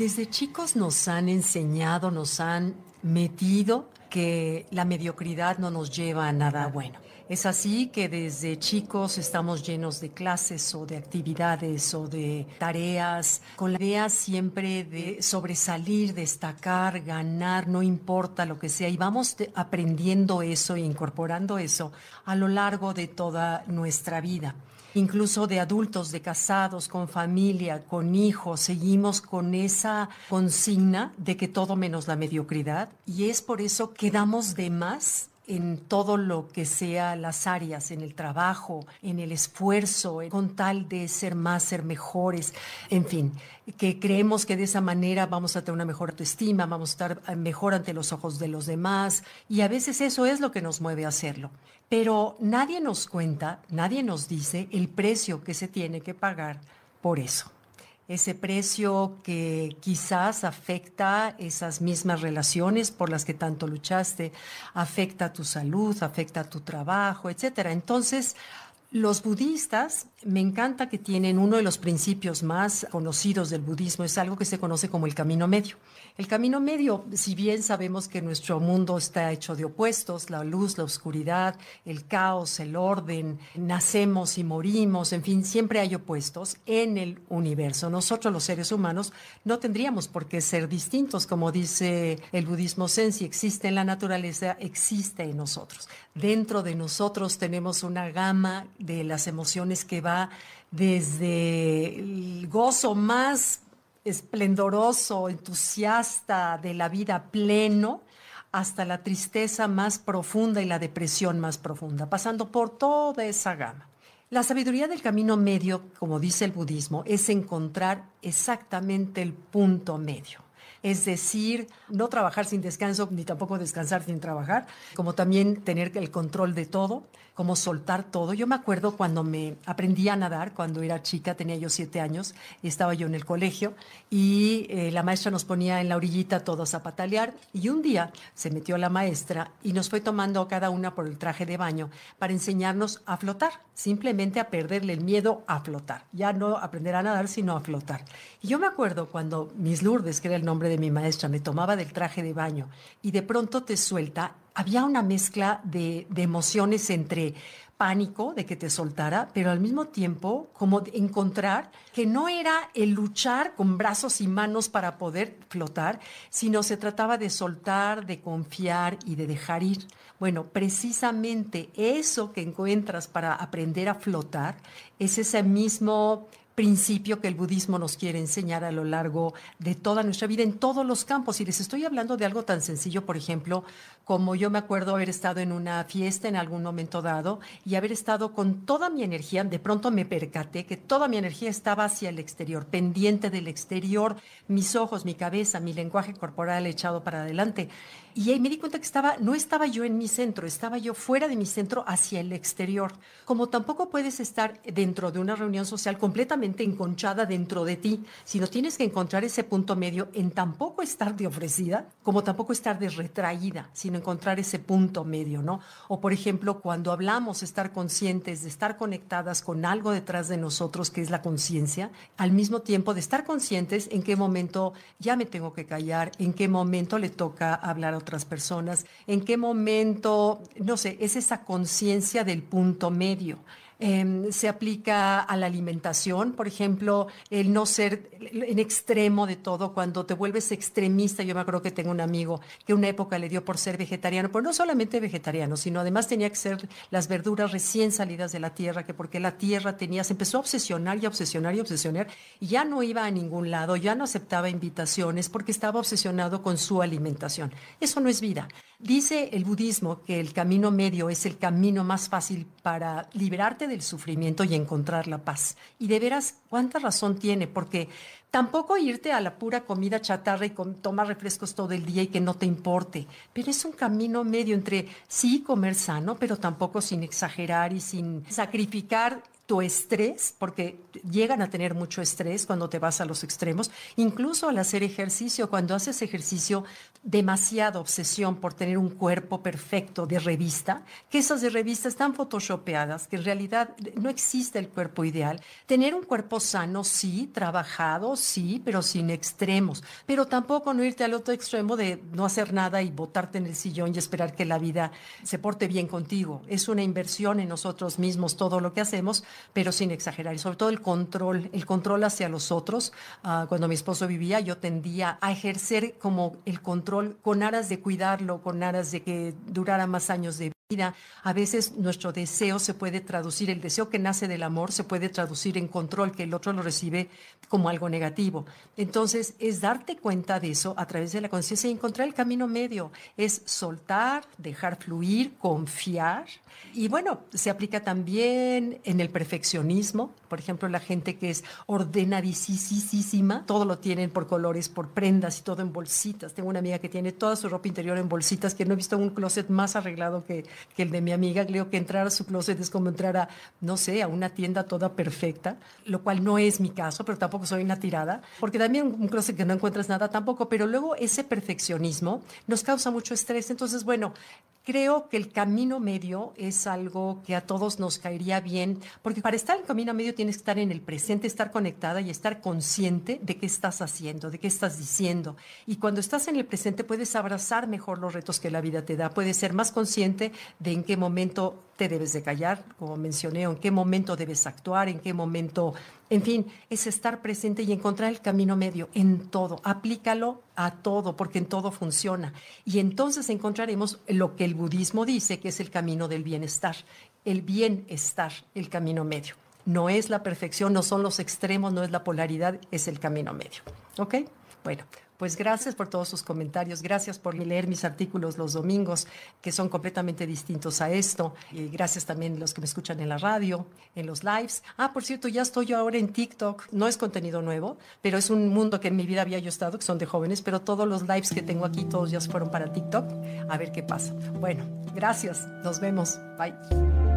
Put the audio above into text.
Desde chicos nos han enseñado, nos han metido que la mediocridad no nos lleva a nada bueno. Es así que desde chicos estamos llenos de clases o de actividades o de tareas, con la idea siempre de sobresalir, destacar, ganar, no importa lo que sea, y vamos aprendiendo eso e incorporando eso a lo largo de toda nuestra vida. Incluso de adultos, de casados, con familia, con hijos, seguimos con esa consigna de que todo menos la mediocridad y es por eso que damos de más en todo lo que sea las áreas, en el trabajo, en el esfuerzo, con tal de ser más, ser mejores, en fin, que creemos que de esa manera vamos a tener una mejor autoestima, vamos a estar mejor ante los ojos de los demás y a veces eso es lo que nos mueve a hacerlo. Pero nadie nos cuenta, nadie nos dice el precio que se tiene que pagar por eso ese precio que quizás afecta esas mismas relaciones por las que tanto luchaste, afecta tu salud, afecta tu trabajo, etcétera. Entonces, los budistas, me encanta que tienen uno de los principios más conocidos del budismo, es algo que se conoce como el camino medio. El camino medio, si bien sabemos que nuestro mundo está hecho de opuestos, la luz, la oscuridad, el caos, el orden, nacemos y morimos, en fin, siempre hay opuestos en el universo. Nosotros los seres humanos no tendríamos por qué ser distintos, como dice el budismo zen, si existe en la naturaleza, existe en nosotros. Dentro de nosotros tenemos una gama de las emociones que desde el gozo más esplendoroso, entusiasta de la vida pleno, hasta la tristeza más profunda y la depresión más profunda, pasando por toda esa gama. La sabiduría del camino medio, como dice el budismo, es encontrar exactamente el punto medio es decir, no trabajar sin descanso ni tampoco descansar sin trabajar, como también tener el control de todo, como soltar todo. Yo me acuerdo cuando me aprendí a nadar, cuando era chica, tenía yo siete años, y estaba yo en el colegio y eh, la maestra nos ponía en la orillita todos a patalear y un día se metió la maestra y nos fue tomando cada una por el traje de baño para enseñarnos a flotar, simplemente a perderle el miedo a flotar, ya no aprender a nadar, sino a flotar. Y yo me acuerdo cuando Miss Lourdes, que era el nombre de mi maestra, me tomaba del traje de baño y de pronto te suelta, había una mezcla de, emociones entre pánico de que te soltara, pero al mismo tiempo como encontrar que no era el luchar con brazos y manos para poder flotar, sino se trataba de soltar, de confiar y de dejar ir. Bueno, precisamente eso que encuentras para aprender a flotar es ese mismo principio que el budismo nos quiere enseñar a lo largo de toda nuestra vida en todos los campos. Y les estoy hablando de algo tan sencillo, por ejemplo, como yo me acuerdo haber estado en una fiesta en algún momento dado y haber estado con toda mi energía, de pronto me percaté que toda mi energía estaba hacia el exterior, pendiente del exterior, mis ojos, mi cabeza, mi lenguaje corporal echado para adelante. Y ahí me di cuenta que estaba, no estaba yo en mi centro, estaba yo fuera de mi centro hacia el exterior. Como tampoco puedes estar dentro de una reunión social completamente enconchada dentro de ti, sino tienes que encontrar ese punto medio en tampoco estar de ofrecida, como tampoco estar de retraída, sino encontrar ese punto medio, ¿no? O por ejemplo, cuando hablamos, estar conscientes de estar conectadas con algo detrás de nosotros, que es la conciencia, al mismo tiempo de estar conscientes en qué momento ya me tengo que callar, en qué momento le toca hablar otras personas, en qué momento, no sé, es esa conciencia del punto medio. Em, se aplica a la alimentación, por ejemplo, el no ser en extremo de todo, cuando te vuelves extremista. Yo me acuerdo que tengo un amigo que una época le dio por ser vegetariano, pero no solamente vegetariano, sino además tenía que ser las verduras recién salidas de la tierra, que porque la tierra tenía, se empezó a obsesionar y obsesionar y obsesionar, y ya no iba a ningún lado, ya no aceptaba invitaciones porque estaba obsesionado con su alimentación. Eso no es vida. Dice el budismo que el camino medio es el camino más fácil para liberarte del sufrimiento y encontrar la paz. Y de veras, ¿cuánta razón tiene? Porque tampoco irte a la pura comida chatarra y tomar refrescos todo el día y que no te importe, pero es un camino medio entre sí comer sano, pero tampoco sin exagerar y sin sacrificar tu estrés, porque llegan a tener mucho estrés cuando te vas a los extremos, incluso al hacer ejercicio, cuando haces ejercicio, demasiada obsesión por tener un cuerpo perfecto de revista, que esas de revista están photoshopeadas, que en realidad no existe el cuerpo ideal. Tener un cuerpo sano, sí, trabajado, sí, pero sin extremos, pero tampoco no irte al otro extremo de no hacer nada y botarte en el sillón y esperar que la vida se porte bien contigo. Es una inversión en nosotros mismos todo lo que hacemos, pero sin exagerar. Y sobre todo el control, el control hacia los otros. Uh, cuando mi esposo vivía, yo tendía a ejercer como el control con aras de cuidarlo, con aras de que durara más años de vida. A veces nuestro deseo se puede traducir, el deseo que nace del amor se puede traducir en control, que el otro lo recibe como algo negativo. Entonces, es darte cuenta de eso a través de la conciencia y encontrar el camino medio. Es soltar, dejar fluir, confiar. Y bueno, se aplica también en el perfeccionismo. Por ejemplo, la gente que es ordenadísima, todo lo tienen por colores, por prendas y todo en bolsitas. Tengo una amiga que tiene toda su ropa interior en bolsitas, que no he visto un closet más arreglado que, que el de mi amiga. Creo que entrar a su closet es como entrar a, no sé, a una tienda toda perfecta, lo cual no es mi caso, pero tampoco soy una tirada, porque también un closet que no encuentras nada tampoco, pero luego ese perfeccionismo nos causa mucho estrés. Entonces, bueno, creo que el camino medio es algo que a todos nos caería bien, porque para estar en el camino medio tienes que estar en el presente, estar conectada y estar consciente de qué estás haciendo, de qué estás diciendo. Y cuando estás en el presente puedes abrazar mejor los retos que la vida te da, puedes ser más consciente de en qué momento debes de callar, como mencioné, en qué momento debes actuar, en qué momento, en fin, es estar presente y encontrar el camino medio en todo. Aplícalo a todo, porque en todo funciona. Y entonces encontraremos lo que el budismo dice, que es el camino del bienestar, el bienestar, el camino medio. No es la perfección, no son los extremos, no es la polaridad, es el camino medio. ¿Ok? Bueno, pues gracias por todos sus comentarios, gracias por leer mis artículos los domingos, que son completamente distintos a esto. Y gracias también a los que me escuchan en la radio, en los lives. Ah, por cierto, ya estoy yo ahora en TikTok. No es contenido nuevo, pero es un mundo que en mi vida había yo estado, que son de jóvenes, pero todos los lives que tengo aquí, todos ya fueron para TikTok. A ver qué pasa. Bueno, gracias. Nos vemos. Bye.